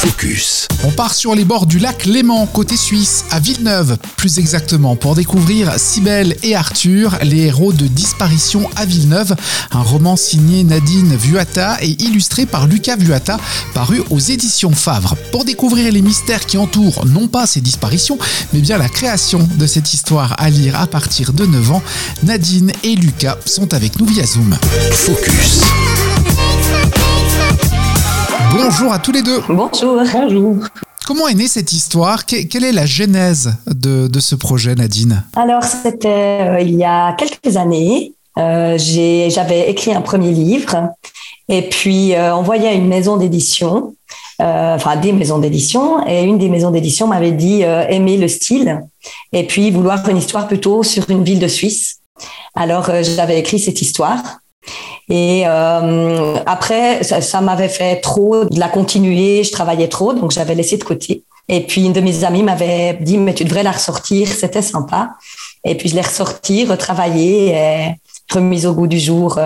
Focus. On part sur les bords du lac Léman, côté suisse, à Villeneuve, plus exactement, pour découvrir Cybèle et Arthur, les héros de Disparition à Villeneuve, un roman signé Nadine Vuata et illustré par Lucas Vuata, paru aux éditions Favre. Pour découvrir les mystères qui entourent non pas ces disparitions, mais bien la création de cette histoire à lire à partir de 9 ans, Nadine et Lucas sont avec nous via Zoom. Focus. Bonjour à tous les deux. Bonjour. Bonjour. Comment est née cette histoire? Quelle est la genèse de, ce projet, Nadine? Alors, c'était euh, il y a quelques années. Euh, j'avais écrit un premier livre et puis euh, envoyé à une maison d'édition, enfin des maisons d'édition, et une des maisons d'édition m'avait dit aimer le style et puis vouloir une histoire plutôt sur une ville de Suisse. Alors, j'avais écrit cette histoire. Et euh, après, ça, m'avait fait trop de la continuer. Je travaillais trop, donc j'avais laissé de côté. Et puis une de mes amies m'avait dit mais tu devrais la ressortir, c'était sympa. Et puis je l'ai ressortie, retravaillée, et remise au goût du jour.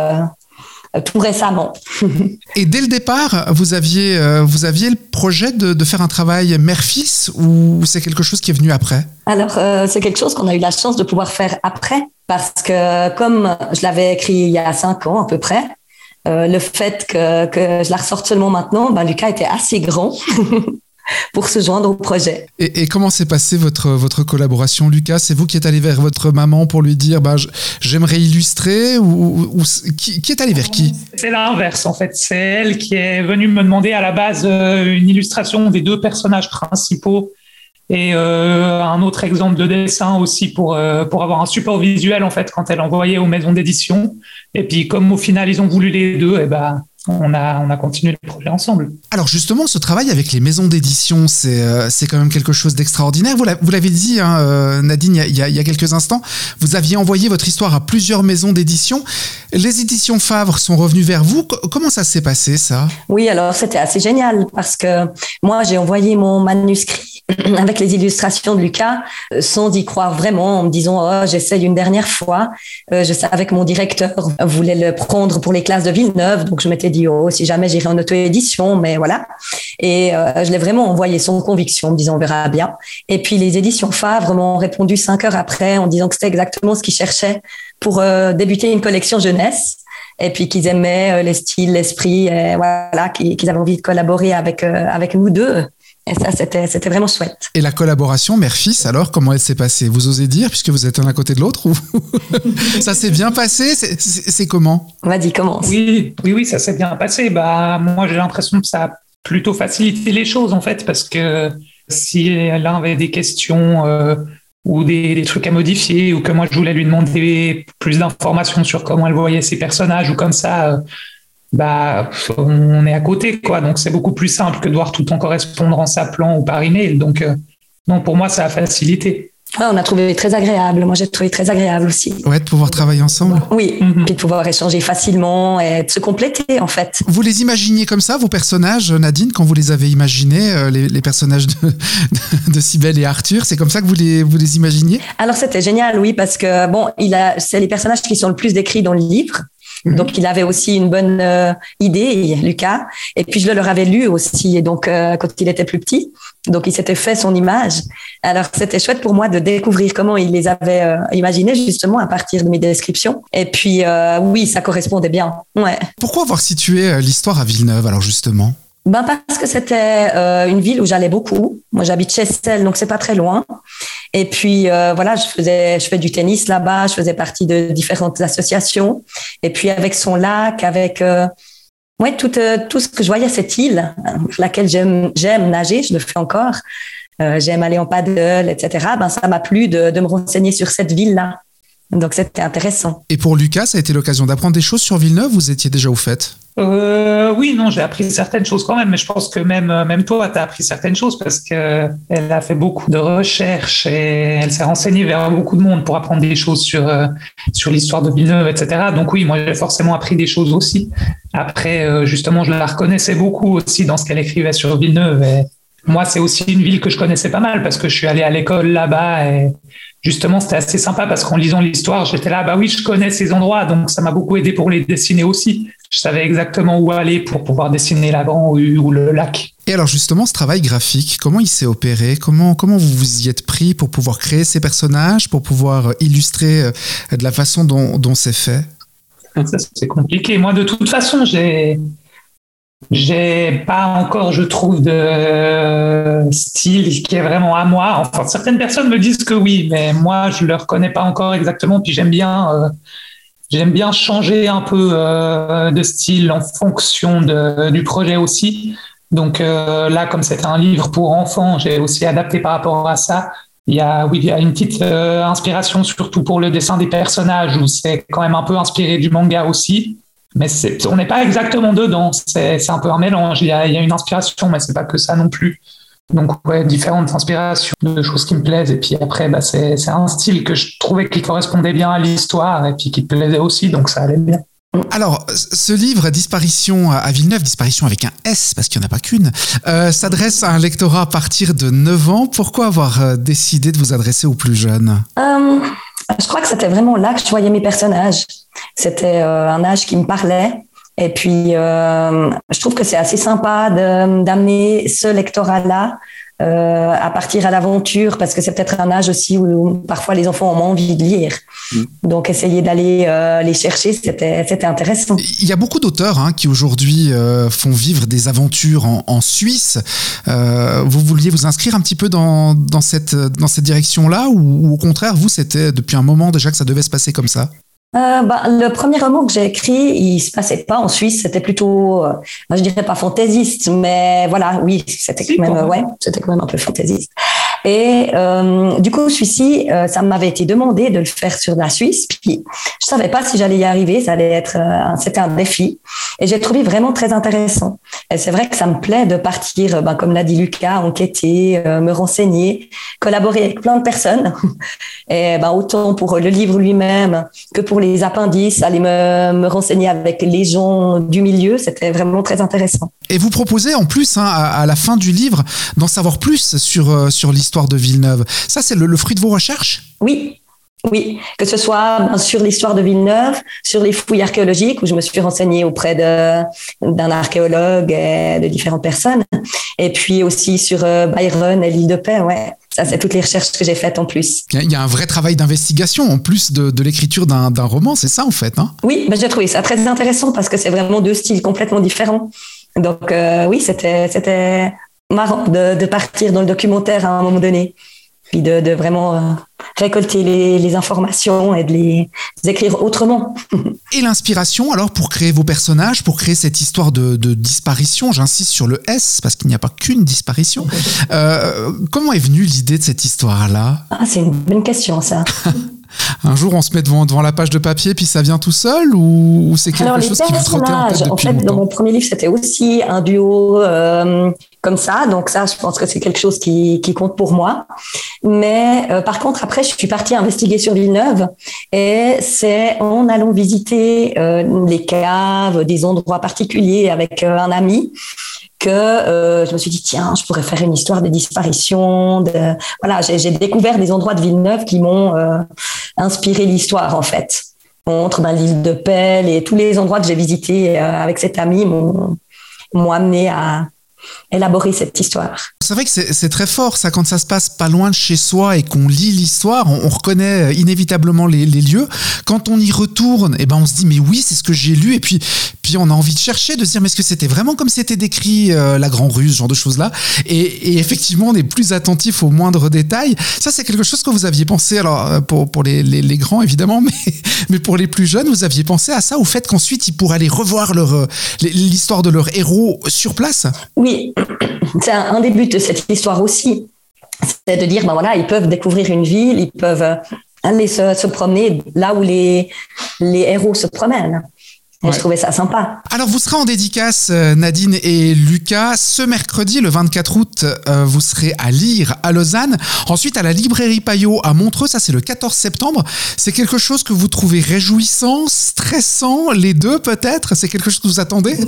Euh, tout récemment. et dès le départ, vous aviez, euh, vous aviez le projet de, de faire un travail mère-fils ou c'est quelque chose qui est venu après? Alors, euh, c'est quelque chose qu'on a eu la chance de pouvoir faire après parce que comme je l'avais écrit il y a cinq ans à peu près, euh, le fait que, que, je la ressorte seulement maintenant, ben, Lucas était assez grand pour se joindre au projet. Et, comment s'est passée votre, votre collaboration, Lucas? C'est vous qui êtes allé vers votre maman pour lui dire bah, j'aimerais illustrer ou, qui, est allé vers qui? C'est l'inverse en fait. C'est elle qui est venue me demander à la base euh, une illustration des deux personnages principaux et euh, un autre exemple de dessin aussi pour, euh, pour avoir un support visuel en fait quand elle envoyait aux maisons d'édition. Et puis comme au final ils ont voulu les deux, et ben on a, on a continué le projet ensemble. Alors justement, ce travail avec les maisons d'édition, c'est euh, c'est quand même quelque chose d'extraordinaire. Vous l'avez dit, hein, euh, Nadine, il y, a, il y, a, quelques instants, vous aviez envoyé votre histoire à plusieurs maisons d'édition. Les éditions Favre sont revenues vers vous. Comment ça s'est passé, ça? Oui, alors c'était assez génial parce que moi, j'ai envoyé mon manuscrit avec les illustrations de Lucas euh, sans y croire vraiment, en me disant oh, j'essaye une dernière fois. je savais que mon directeur voulait le prendre pour les classes de Villeneuve, donc je m'étais si jamais j'irai en auto-édition, mais voilà. Et euh, je l'ai vraiment envoyé sans conviction, en me disant on verra bien. Et puis les éditions Favre m'ont répondu cinq heures après en disant que c'était exactement ce qu'ils cherchaient pour euh, débuter une collection jeunesse et puis qu'ils aimaient euh, les styles, l'esprit, voilà, qu'ils avaient envie de collaborer avec avec nous deux. Et ça, c'était, c'était vraiment chouette. Et la collaboration mère-fils, alors, comment elle s'est passée? Vous osez dire, puisque vous êtes un à côté de l'autre ou... Ça s'est bien passé? C'est, comment? Vas-y, commence. Oui, oui, oui, ça s'est bien passé. Bah, moi, j'ai l'impression que ça a plutôt facilité les choses, en fait, parce que si l'un avait des questions euh, ou des, des, trucs à modifier, ou que moi, je voulais lui demander plus d'informations sur comment elle voyait ses personnages, ou comme ça... Euh, bah, on est à côté, quoi. Donc, c'est beaucoup plus simple que de voir tout en correspondre en s'appelant ou par email. Donc, euh, non, pour moi, ça a facilité. on a trouvé très agréable. Moi, j'ai trouvé très agréable aussi. Ouais, de pouvoir travailler ensemble. Oui, mhm. puis de pouvoir échanger facilement et de se compléter, en fait. Vous les imaginiez comme ça, vos personnages, Nadine, quand vous les avez imaginés, euh, les, personnages de, de Cybèle et Arthur, c'est comme ça que vous les, vous les imaginiez? Alors, c'était génial, oui, parce que, bon, il a, c'est les personnages qui sont le plus décrits dans le livre. Mhm. Donc, il avait aussi une bonne euh, idée, Lucas. Et puis, je le leur avais lu aussi, et donc, euh, quand il était plus petit. Donc, il s'était fait son image. Alors, c'était chouette pour moi de découvrir comment il les avait euh, imaginés, justement, à partir de mes descriptions. Et puis, oui, ça correspondait bien. Ouais. Pourquoi avoir situé l'histoire à Villeneuve, alors, justement? Ben parce que c'était euh, une ville où j'allais beaucoup. Moi, j'habite Chessel, donc c'est pas très loin. Et puis euh, voilà, je faisais, je fais du tennis là-bas. Je faisais partie de différentes associations. Et puis avec son lac, avec euh, ouais tout tout ce que je voyais cette île, laquelle j'aime j'aime nager, je le fais encore. j'aime aller en paddle, etc. Ben ça m'a plu de, de me renseigner sur cette ville-là. Donc c'était intéressant. Et pour Lucas, ça a été l'occasion d'apprendre des choses sur Villeneuve? Vous étiez déjà au fait? Euh, oui, non, j'ai appris certaines choses quand même, mais je pense que même, euh, même toi, tu as appris certaines choses parce qu'elle a fait beaucoup de recherches et elle s'est renseignée vers beaucoup de monde pour apprendre des choses sur, euh, sur l'histoire de Villeneuve, etc. Donc oui, moi, j'ai forcément appris des choses aussi. Après, euh, justement, je la reconnaissais beaucoup aussi dans ce qu'elle écrivait sur Villeneuve. Et moi, c'est aussi une ville que je connaissais pas mal parce que je suis allé à l'école là-bas et justement, c'était assez sympa parce qu'en lisant l'histoire, j'étais là, bah oui, je connais ces endroits, donc ça m'a beaucoup aidé pour les dessiner aussi je savais exactement où aller pour pouvoir dessiner la grande rue ou le lac. Et alors justement, ce travail graphique, comment il s'est opéré? Comment, comment vous vous y êtes pris pour pouvoir créer ces personnages, pour pouvoir illustrer de la façon dont, dont c'est fait? C'est compliqué. Moi, de toute façon, j'ai j'ai pas encore, je trouve, de style qui est vraiment à moi. Enfin, certaines personnes me disent que oui, mais moi, je le reconnais pas encore exactement. Puis j'aime bien, euh, j'aime bien changer un peu euh, de style en fonction du projet aussi. Donc euh, là, comme c'était un livre pour enfants, j'ai aussi adapté par rapport à ça. Il y a, oui, il y a une petite inspiration surtout pour le dessin des personnages où c'est quand même un peu inspiré du manga aussi mais on n'est pas exactement dedans. C'est un peu un mélange. Il y, a, une inspiration, mais c'est pas que ça non plus. Donc, ouais, différentes inspirations de choses qui me plaisent. Et puis après, bah, c'est un style que je trouvais qui correspondait bien à l'histoire et puis qui plaisait aussi, donc ça allait bien. Alors, ce livre, Disparition à Villeneuve, Disparition avec un S, parce qu'il n'y en a pas qu'une, euh, s'adresse à un lectorat à partir de 9 ans. Pourquoi avoir euh, décidé de vous adresser aux plus jeunes? Euh, Je crois que c'était vraiment là que je voyais mes personnages. C'était euh, un âge qui me parlait. Et puis, euh, je trouve que c'est assez sympa d'amener ce lectorat-là euh, à partir à l'aventure, parce que c'est peut-être un âge aussi où, parfois les enfants ont envie de lire. Mm. Donc, essayer d'aller les chercher, c'était intéressant. Il y a beaucoup d'auteurs hein, qui aujourd'hui font vivre des aventures en, Suisse. vous vouliez vous inscrire un petit peu dans, dans cette, dans cette direction-là, ou, ou au contraire, vous, c'était depuis un moment déjà que ça devait se passer comme ça? Euh, bah, le premier roman que j'ai écrit, il se passait pas en Suisse, c'était plutôt, euh, je dirais pas fantaisiste, mais voilà, oui, c'était quand même, ouais, c'était quand même un peu fantaisiste. Et euh, du coup, celui-ci, euh, ça m'avait été demandé de le faire sur la Suisse. Puis je savais pas si j'allais y arriver. Ça allait être, euh, c'était un défi. Et j'ai trouvé vraiment très intéressant. Et c'est vrai que ça me plaît de partir, ben, comme l'a dit Lucas, enquêter, me renseigner, collaborer avec plein de personnes. Et ben, autant pour le livre lui-même que pour les appendices, aller me, me renseigner avec les gens du milieu, c'était vraiment très intéressant. Et vous proposez en plus, hein, à, la fin du livre, d'en savoir plus sur, sur l'histoire de Villeneuve. Ça, c'est le, fruit de vos recherches? Oui, oui, que ce soit sur l'histoire de Villeneuve, sur les fouilles archéologiques, où je me suis renseignée auprès d'un archéologue et de différentes personnes, et puis aussi sur euh, Byron et l'île de Paix, ouais. Ça, c'est toutes les recherches que j'ai faites en plus. Il y a un vrai travail d'investigation en plus de, l'écriture d'un roman, c'est ça en fait hein? Oui, ben, j'ai trouvé ça très intéressant parce que c'est vraiment deux styles complètement différents. Donc euh, oui, c'était marrant de, partir dans le documentaire à un moment donné, puis de, vraiment euh, récolter les, informations et de les, écrire autrement. et l'inspiration alors pour créer vos personnages, pour créer cette histoire de, disparition, j'insiste sur le S parce qu'il n'y a pas qu'une disparition. Euh, comment est venue l'idée de cette histoire-là? Ah, C'est une bonne question ça. un jour on se met devant, devant la page de papier puis ça vient tout seul ou, c'est quelque chose qui vous trottait en tête depuis En fait, dans mon premier livre, c'était aussi un duo euh, comme ça. Donc ça, je pense que c'est quelque chose qui, qui, compte pour moi. Mais euh, par contre, après, je suis partie investiguer sur Villeneuve et c'est en allant visiter euh, les caves, des endroits particuliers avec un ami que je me suis dit tiens je pourrais faire une histoire de disparition voilà j'ai découvert des endroits de Villeneuve qui m'ont inspiré l'histoire en fait. Entre ben, l'île de Pelle et tous les endroits que j'ai visités euh, avec cet ami m'ont amené à, élaborer cette histoire. C'est vrai que c'est très fort ça quand ça se passe pas loin de chez soi et qu'on lit l'histoire, on, reconnaît euh, inévitablement les, lieux. Quand on y retourne, et eh ben on se dit mais oui c'est ce que j'ai lu et puis puis on a envie de chercher, de se dire mais est-ce que c'était vraiment comme c'était décrit euh, la Grand Rue, ce genre de choses là. Et, effectivement on est plus attentif aux moindres détails. Ça c'est quelque chose que vous aviez pensé alors euh, pour, pour les, les, grands évidemment, mais mais pour les plus jeunes vous aviez pensé à ça au fait qu'ensuite ils pourraient aller revoir leur l'histoire de leur héros sur place? Oui, c'est un, des buts de cette histoire aussi. C'est de dire, ben voilà, ils peuvent découvrir une ville, ils peuvent euh, aller se, promener là où les, les héros se promènent. Je trouvais ça sympa. Alors, vous serez en dédicace, euh, Nadine et Lucas. Ce mercredi, le 24 août, euh, vous serez à Lire, à Lausanne. Ensuite, à la librairie Payot à Montreux. Ça, c'est le 14 septembre. C'est quelque chose que vous trouvez réjouissant, stressant, les deux peut-être? C'est quelque chose que vous attendez?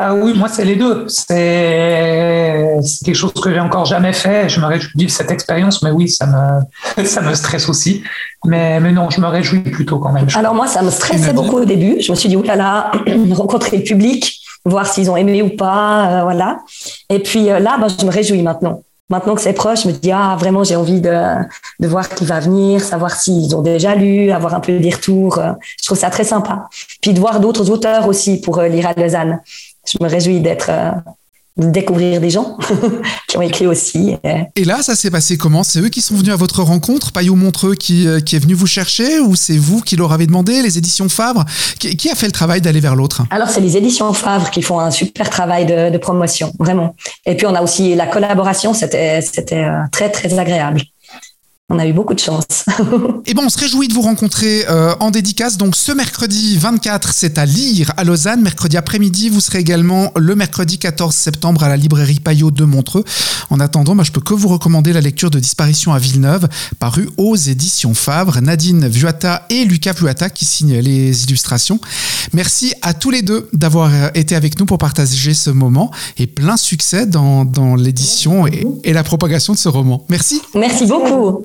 Ah oui, moi, c'est les deux. C'est quelque chose que j'ai encore jamais fait. Je me réjouis de vivre cette expérience, mais oui, ça me, ça me stresse aussi. Mais, mais non, je me réjouis plutôt quand même. Alors moi, ça me stressait beaucoup au début. Je me suis dit, oulala, rencontrer le public, voir s'ils ont aimé ou pas, voilà. Et puis là, ben, je me réjouis maintenant. Maintenant que c'est proche, je me dis, ah, vraiment, j'ai envie de, de voir qui va venir, savoir s'ils ont déjà lu, avoir un peu des retours. Je trouve ça très sympa. Puis de voir d'autres auteurs aussi pour lire à Lausanne. Je me réjouis d'être découvrir des gens qui ont écrit aussi. Et là, ça s'est passé comment? C'est eux qui sont venus à votre rencontre? Payot Montreux qui, euh, qui est venu vous chercher ou c'est vous qui leur avez demandé? Les éditions Favre? Qui, a fait le travail d'aller vers l'autre? Alors, c'est les éditions Favre qui font un super travail de, de, promotion, vraiment. Et puis, on a aussi la collaboration, c'était euh, très, très agréable on a eu beaucoup de chance. Et eh bon, on se réjouit de vous rencontrer euh, en dédicace. Donc ce mercredi 24, c'est à lire à Lausanne. Mercredi après-midi, vous serez également le mercredi 14 septembre à la librairie Payot de Montreux. En attendant, bah, je peux que vous recommander la lecture de Disparition à Villeneuve, paru aux éditions Favre. Nadine Vuata et Lucas Vuata qui signent les illustrations. Merci à tous les deux d'avoir euh, été avec nous pour partager ce moment et plein succès dans, dans l'édition et, et la propagation de ce roman. Merci. Merci beaucoup.